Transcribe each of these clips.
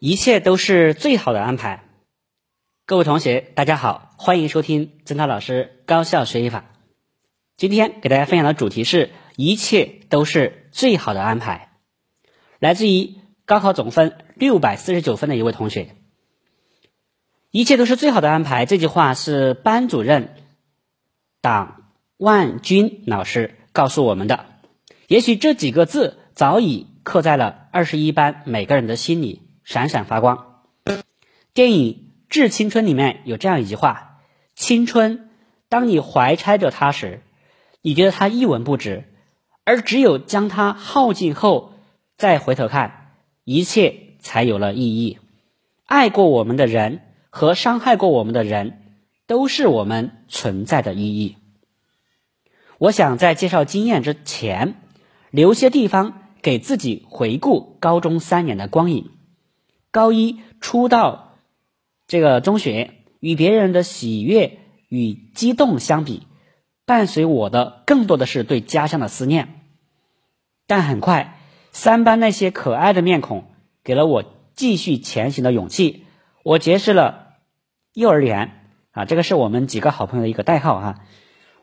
一切都是最好的安排。各位同学，大家好，欢迎收听曾涛老师高效学习法。今天给大家分享的主题是一切都是最好的安排，来自于高考总分六百四十九分的一位同学。一切都是最好的安排，这句话是班主任党万军老师告诉我们的。也许这几个字早已刻在了二十一班每个人的心里。闪闪发光。电影《致青春》里面有这样一句话：“青春，当你怀揣着它时，你觉得它一文不值；而只有将它耗尽后，再回头看，一切才有了意义。爱过我们的人和伤害过我们的人，都是我们存在的意义。”我想在介绍经验之前，留些地方给自己回顾高中三年的光影。高一初到这个中学，与别人的喜悦与激动相比，伴随我的更多的是对家乡的思念。但很快，三班那些可爱的面孔给了我继续前行的勇气。我结识了幼儿园啊，这个是我们几个好朋友的一个代号哈。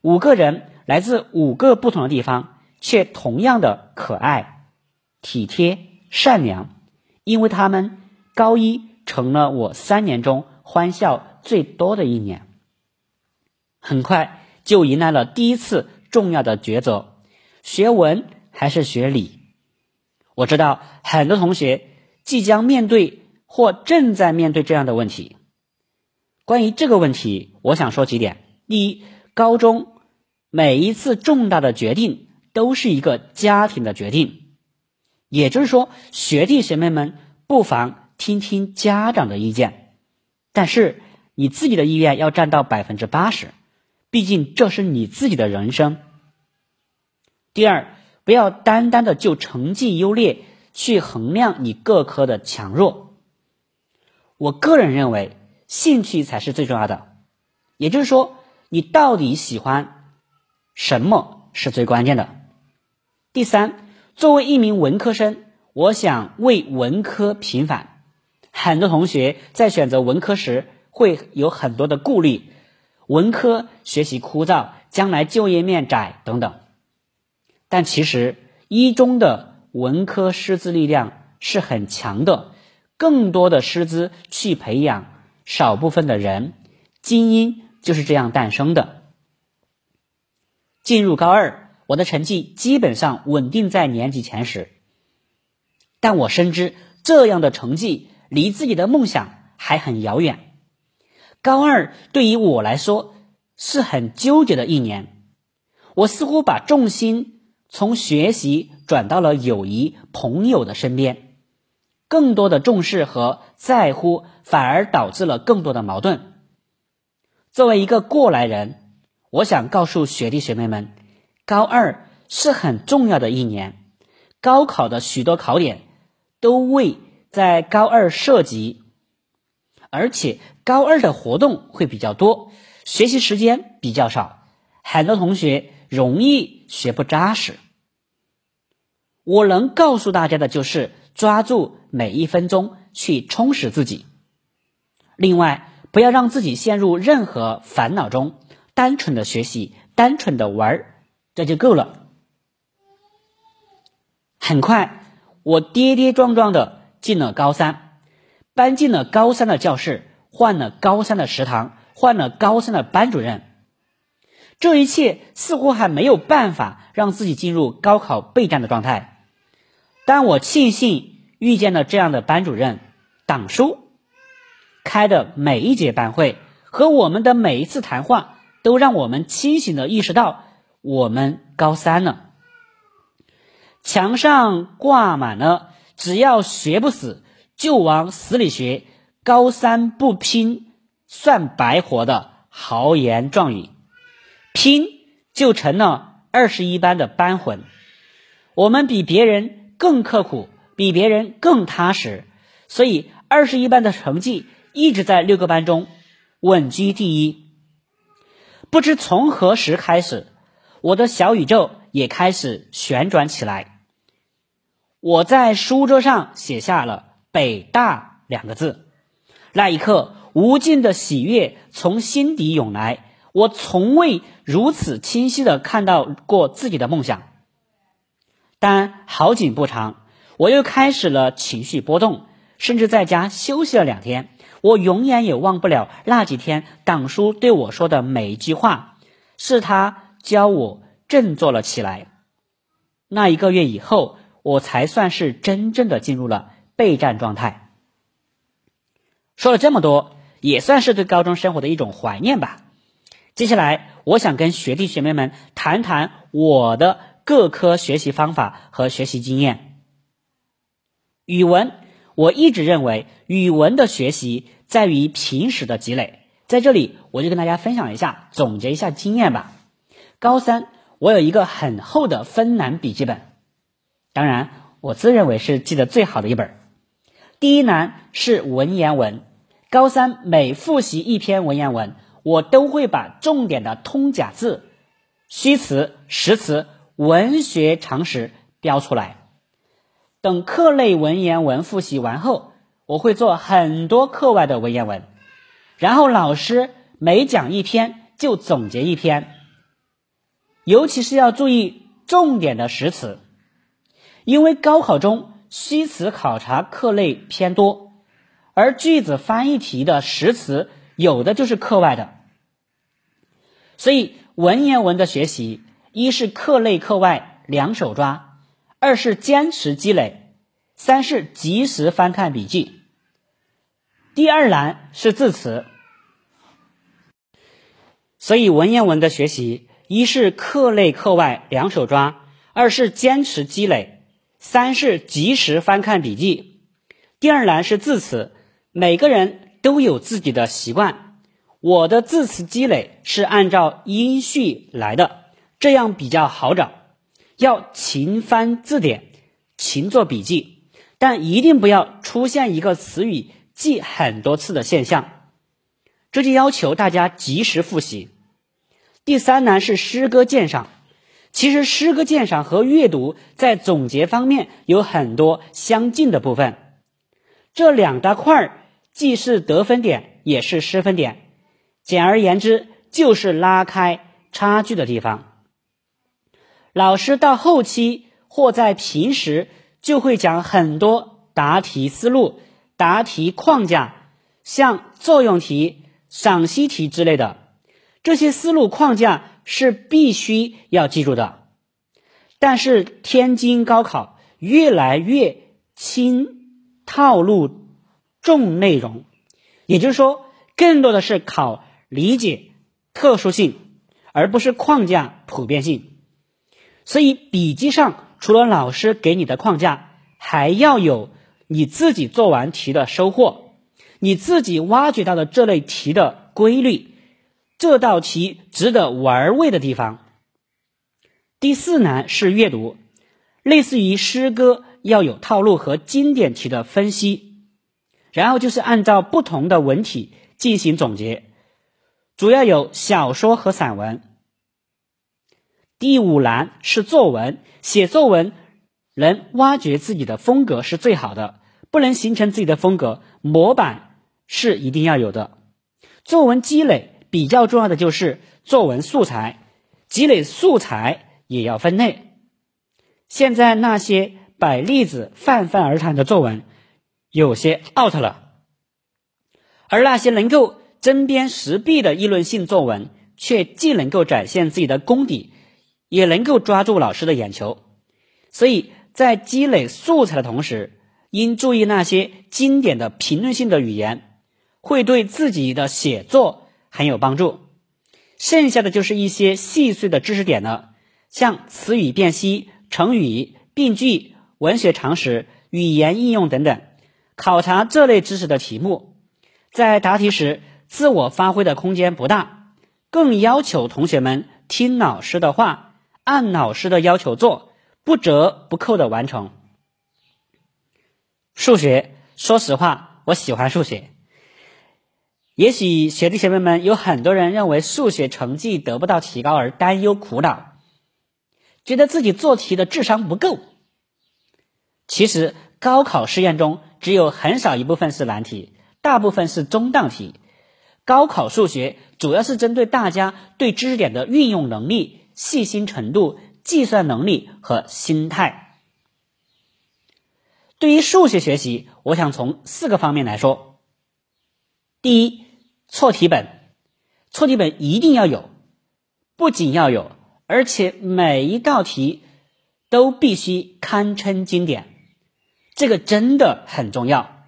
五个人来自五个不同的地方，却同样的可爱、体贴、善良，因为他们。高一成了我三年中欢笑最多的一年，很快就迎来了第一次重要的抉择：学文还是学理？我知道很多同学即将面对或正在面对这样的问题。关于这个问题，我想说几点：第一，高中每一次重大的决定都是一个家庭的决定，也就是说，学弟学妹们不妨。听听家长的意见，但是你自己的意愿要占到百分之八十，毕竟这是你自己的人生。第二，不要单单的就成绩优劣去衡量你各科的强弱。我个人认为，兴趣才是最重要的，也就是说，你到底喜欢什么是最关键的。第三，作为一名文科生，我想为文科平反。很多同学在选择文科时会有很多的顾虑，文科学习枯燥，将来就业面窄等等。但其实一中的文科师资力量是很强的，更多的师资去培养少部分的人，精英就是这样诞生的。进入高二，我的成绩基本上稳定在年级前十，但我深知这样的成绩。离自己的梦想还很遥远。高二对于我来说是很纠结的一年，我似乎把重心从学习转到了友谊、朋友的身边，更多的重视和在乎反而导致了更多的矛盾。作为一个过来人，我想告诉学弟学妹们，高二是很重要的一年，高考的许多考点都为。在高二涉及，而且高二的活动会比较多，学习时间比较少，很多同学容易学不扎实。我能告诉大家的就是抓住每一分钟去充实自己。另外，不要让自己陷入任何烦恼中，单纯的学习，单纯的玩儿，这就够了。很快，我跌跌撞撞的。进了高三，搬进了高三的教室，换了高三的食堂，换了高三的班主任。这一切似乎还没有办法让自己进入高考备战的状态，但我庆幸遇见了这样的班主任、党叔，开的每一节班会和我们的每一次谈话，都让我们清醒的意识到我们高三了。墙上挂满了。只要学不死，就往死里学。高三不拼算白活的豪言壮语，拼就成了二十一班的班魂。我们比别人更刻苦，比别人更踏实，所以二十一班的成绩一直在六个班中稳居第一。不知从何时开始，我的小宇宙也开始旋转起来。我在书桌上写下了“北大两个字。那一刻，无尽的喜悦从心底涌来。我从未如此清晰的看到过自己的梦想。但好景不长，我又开始了情绪波动，甚至在家休息了两天。我永远也忘不了那几天党叔对我说的每一句话，是他教我振作了起来。那一个月以后，我才算是真正的进入了备战状态。说了这么多，也算是对高中生活的一种怀念吧。接下来，我想跟学弟学妹们谈谈我的各科学习方法和学习经验。语文，我一直认为语文的学习在于平时的积累。在这里，我就跟大家分享一下，总结一下经验吧。高三，我有一个很厚的芬兰笔记本，当然，我自认为是记得最好的一本。第一难是文言文，高三每复习一篇文言文。我都会把重点的通假字、虚词、实词、文学常识标出来。等课内文言文复习完后，我会做很多课外的文言文，然后老师每讲一篇就总结一篇。尤其是要注意重点的实词，因为高考中虚词考察课内偏多，而句子翻译题的实词有的就是课外的。所以文言文的学习，一是课内课外两手抓，二是坚持积累，三是及时翻看笔记。第二栏是字词，所以文言文的学习，一是课内课外两手抓，二是坚持积累，三是及时翻看笔记。第二栏是字词，每个人都有自己的习惯。我的字词积累是按照音序来的，这样比较好找。要勤翻字典，勤做笔记，但一定不要出现一个词语记很多次的现象。这就要求大家及时复习。第三栏是诗歌鉴赏，其实诗歌鉴赏和阅读在总结方面有很多相近的部分。这两大块儿既是得分点，也是失分点。简而言之，就是拉开差距的地方。老师到后期或在平时就会讲很多答题思路、答题框架，像作用题、赏析题之类的。这些思路框架是必须要记住的。但是天津高考越来越轻套路重内容，也就是说，更多的是考。理解特殊性，而不是框架普遍性。所以笔记上除了老师给你的框架，还要有你自己做完题的收获，你自己挖掘到的这类题的规律，这道题值得玩味的地方。第四难是阅读，类似于诗歌要有套路和经典题的分析，然后就是按照不同的文体进行总结。主要有小说和散文。第五栏是作文，写作文能挖掘自己的风格是最好的，不能形成自己的风格，模板是一定要有的。作文积累比较重要的就是作文素材，积累素材也要分类。现在那些摆例子、泛泛而谈的作文，有些 out 了，而那些能够。针砭时弊的议论性作文，却既能够展现自己的功底，也能够抓住老师的眼球。所以在积累素材的同时，应注意那些经典的评论性的语言，会对自己的写作很有帮助。剩下的就是一些细碎的知识点了，像词语辨析、成语、病句、文学常识、语言应用等等。考察这类知识的题目，在答题时。自我发挥的空间不大，更要求同学们听老师的话，按老师的要求做，不折不扣的完成。数学，说实话，我喜欢数学。也许学弟学妹们有很多人认为数学成绩得不到提高而担忧苦恼，觉得自己做题的智商不够。其实高考试验中只有很少一部分是难题，大部分是中档题。高考数学主要是针对大家对知识点的运用能力、细心程度、计算能力和心态。对于数学学习，我想从四个方面来说。第一，错题本，错题本一定要有，不仅要有，而且每一道题都必须堪称经典。这个真的很重要，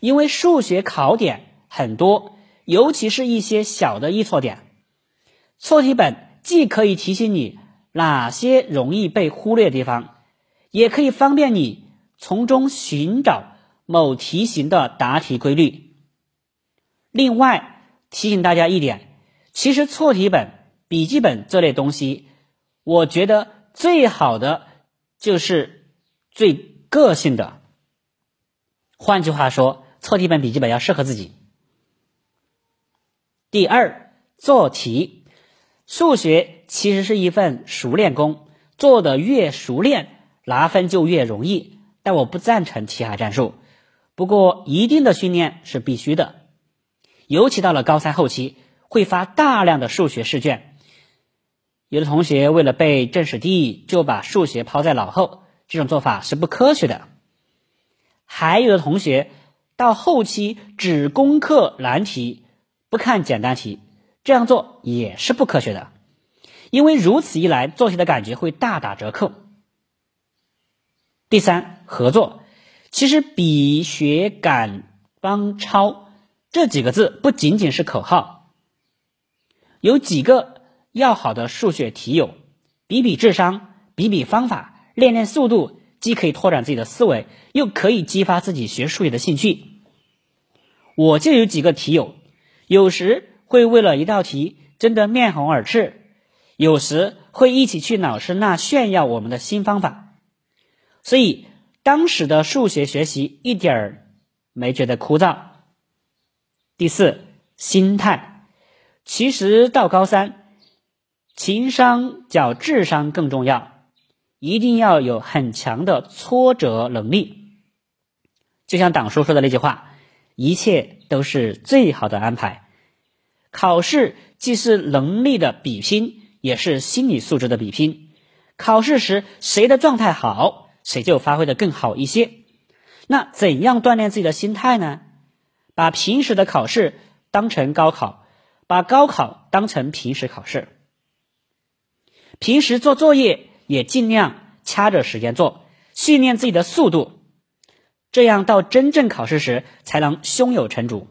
因为数学考点很多，尤其是一些小的易错点。错题本既可以提醒你哪些容易被忽略的地方，也可以方便你从中寻找某题型的答题规律。另外提醒大家一点，其实错题本、笔记本这类东西，我觉得最好的就是最个性的。换句话说，错题本、笔记本要适合自己。第二，做题，数学其实是一份熟练工，做的越熟练，拿分就越容易。但我不赞成题海战术，不过一定的训练是必须的。尤其到了高三后期，会发大量的数学试卷，有的同学为了背政史地，就把数学抛在脑后，这种做法是不科学的。还有的同学到后期只攻克难题，不看简单题，这样做也是不科学的，因为如此一来做题的感觉会大打折扣。第三，合作，其实比学赶帮抄这几个字不仅仅是口号，有几个要好的数学题友，比比智商，比比方法，练练速度。既可以拓展自己的思维，又可以激发自己学数学的兴趣。我就有几个题友，有时会为了一道题争得面红耳赤，有时会一起去老师那炫耀我们的新方法。所以当时的数学学习一点儿没觉得枯燥。第四，心态，其实到高三，情商较智商更重要。一定要有很强的挫折能力，就像党叔说的那句话：“一切都是最好的安排。”考试既是能力的比拼，也是心理素质的比拼。考试时谁的状态好，谁就发挥的更好一些。那怎样锻炼自己的心态呢？把平时的考试当成高考，把高考当成平时考试。平时做作业。也尽量掐着时间做，训练自己的速度，这样到真正考试时才能胸有成竹。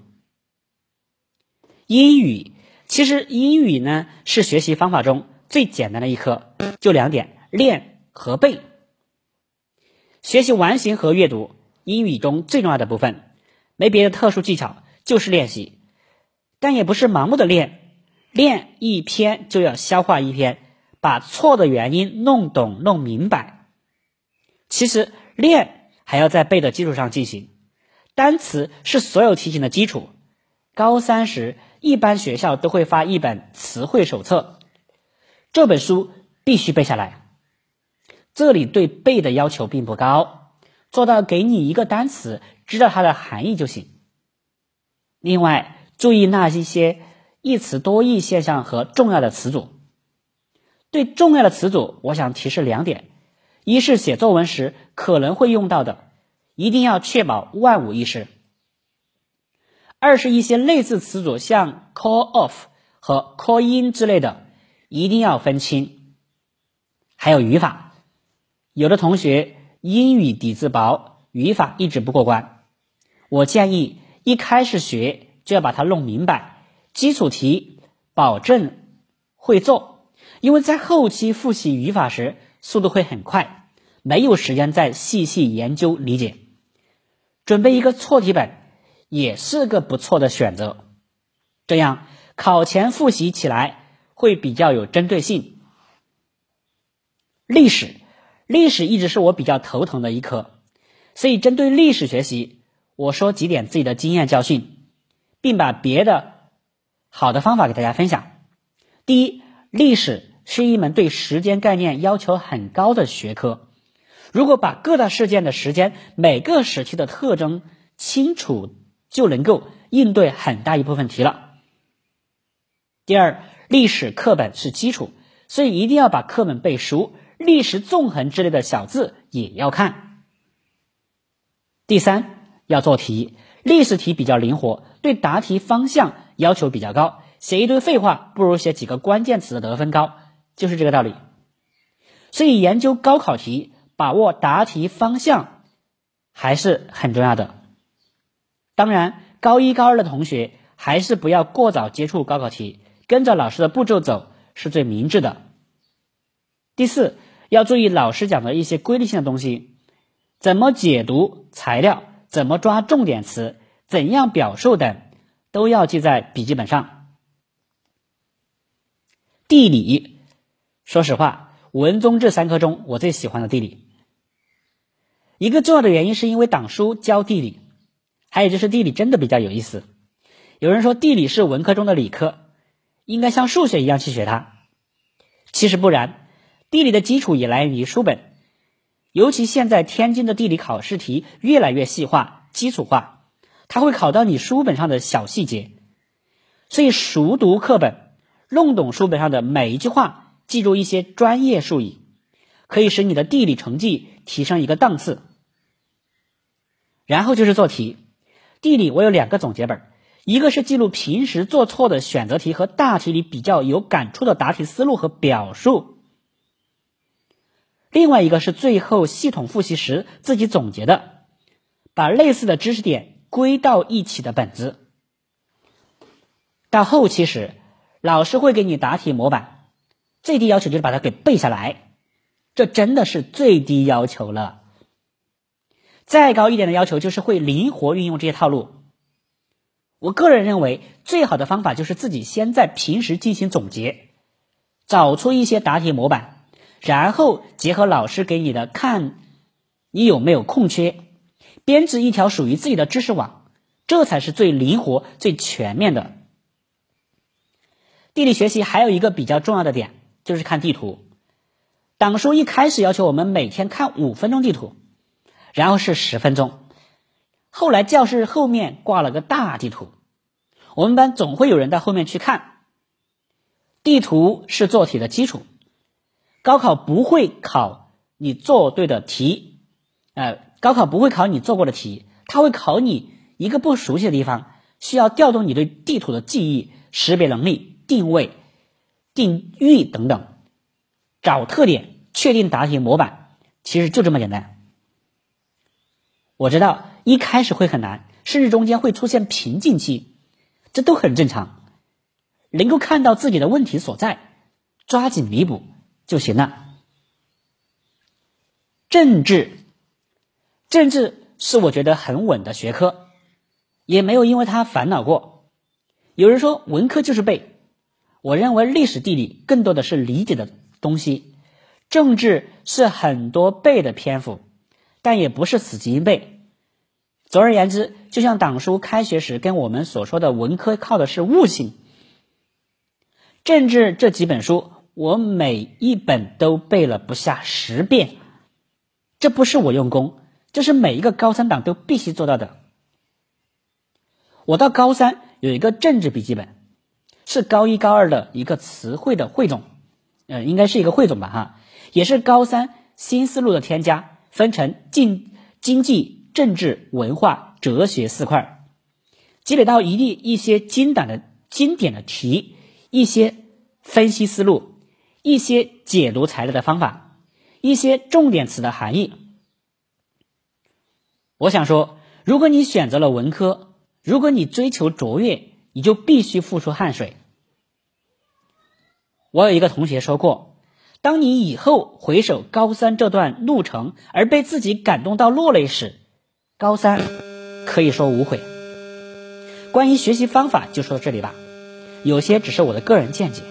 英语其实英语呢是学习方法中最简单的一科，就两点：练和背。学习完形和阅读，英语中最重要的部分，没别的特殊技巧，就是练习。但也不是盲目的练，练一篇就要消化一篇。把错的原因弄懂、弄明白。其实练还要在背的基础上进行。单词是所有题型的基础。高三时，一般学校都会发一本词汇手册，这本书必须背下来。这里对背的要求并不高，做到给你一个单词，知道它的含义就行。另外，注意那一些一词多义现象和重要的词组。对重要的词组，我想提示两点：一是写作文时可能会用到的，一定要确保万无一失；二是一些类似词组，像 call off 和 call in 之类的，一定要分清。还有语法，有的同学英语底子薄，语法一直不过关，我建议一开始学就要把它弄明白，基础题保证会做。因为在后期复习语法时，速度会很快，没有时间再细细研究理解。准备一个错题本也是个不错的选择，这样考前复习起来会比较有针对性。历史，历史一直是我比较头疼的一科，所以针对历史学习，我说几点自己的经验教训，并把别的好的方法给大家分享。第一，历史。是一门对时间概念要求很高的学科。如果把各大事件的时间、每个时期的特征清楚，就能够应对很大一部分题了。第二，历史课本是基础，所以一定要把课本背熟，历史纵横之类的小字也要看。第三，要做题，历史题比较灵活，对答题方向要求比较高，写一堆废话不如写几个关键词的得分高，就是这个道理。所以研究高考题。把握答题方向还是很重要的。当然，高一高二的同学还是不要过早接触高考题，跟着老师的步骤走是最明智的。第四，要注意老师讲的一些规律性的东西，怎么解读材料，怎么抓重点词，怎样表述等，都要记在笔记本上。地理，说实话。文综这三科中，我最喜欢的地理，一个重要的原因是因为党书教地理，还有就是地理真的比较有意思。有人说地理是文科中的理科，应该像数学一样去学它，其实不然。地理的基础也来源于书本，尤其现在天津的地理考试题越来越细化、基础化，它会考到你书本上的小细节，所以熟读课本，弄懂书本上的每一句话。记住一些专业术语，可以使你的地理成绩提升一个档次。然后就是做题，地理我有两个总结本，一个是记录平时做错的选择题和大题里比较有感触的答题思路和表述，另外一个是最后系统复习时自己总结的，把类似的知识点归到一起的本子。到后期时，老师会给你答题模板。最低要求就是把它给背下来，这真的是最低要求了。再高一点的要求就是会灵活运用这些套路。我个人认为，最好的方法就是自己先在平时进行总结，找出一些答题模板，然后结合老师给你的，看你有没有空缺，编织一条属于自己的知识网，这才是最灵活、最全面的。地理学习还有一个比较重要的点。就是看地图，党书一开始要求我们每天看五分钟地图，然后是十分钟，后来教室后面挂了个大地图，我们班总会有人到后面去看。地图是做题的基础，高考不会考你做对的题，呃，高考不会考你做过的题，它会考你一个不熟悉的地方，需要调动你对地图的记忆、识别能力、定位。定域等等，找特点，确定答题模板，其实就这么简单。我知道一开始会很难，甚至中间会出现瓶颈期，这都很正常。能够看到自己的问题所在，抓紧弥补就行了。政治，政治是我觉得很稳的学科，也没有因为它烦恼过。有人说文科就是背。我认为历史地理更多的是理解的东西，政治是很多背的篇幅，但也不是死记硬背。总而言之，就像党书开学时跟我们所说的，文科靠的是悟性。政治这几本书，我每一本都背了不下十遍，这不是我用功，这是每一个高三党都必须做到的。我到高三有一个政治笔记本。是高一高二的一个词汇的汇总，呃，应该是一个汇总吧，哈，也是高三新思路的添加，分成经经济、政治、文化、哲学四块，积累到一定一些经典的经典的题，一些分析思路，一些解读材料的方法，一些重点词的含义。我想说，如果你选择了文科，如果你追求卓越。你就必须付出汗水。我有一个同学说过，当你以后回首高三这段路程而被自己感动到落泪时，高三可以说无悔。关于学习方法就说到这里吧，有些只是我的个人见解。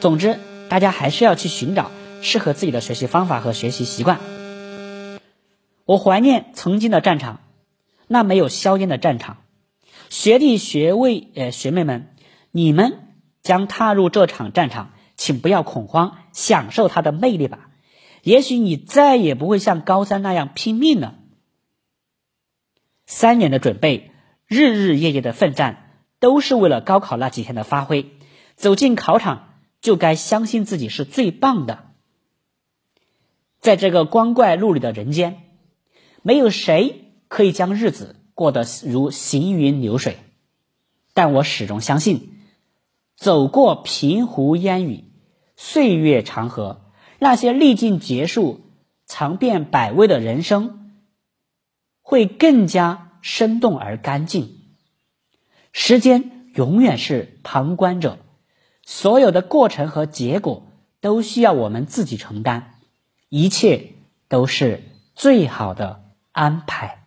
总之，大家还是要去寻找适合自己的学习方法和学习习惯。我怀念曾经的战场，那没有硝烟的战场。学弟学位呃学妹们，你们将踏入这场战场，请不要恐慌，享受它的魅力吧。也许你再也不会像高三那样拼命了。三年的准备，日日夜夜的奋战，都是为了高考那几天的发挥。走进考场，就该相信自己是最棒的。在这个光怪陆离的人间，没有谁可以将日子过得如行云流水。但我始终相信，走过平湖烟雨，岁月长河，那些历尽劫数、尝遍百味的人生。会更加生动而干净。时间永远是旁观者，所有的过程和结果都需要我们自己承担，一切都是最好的安排。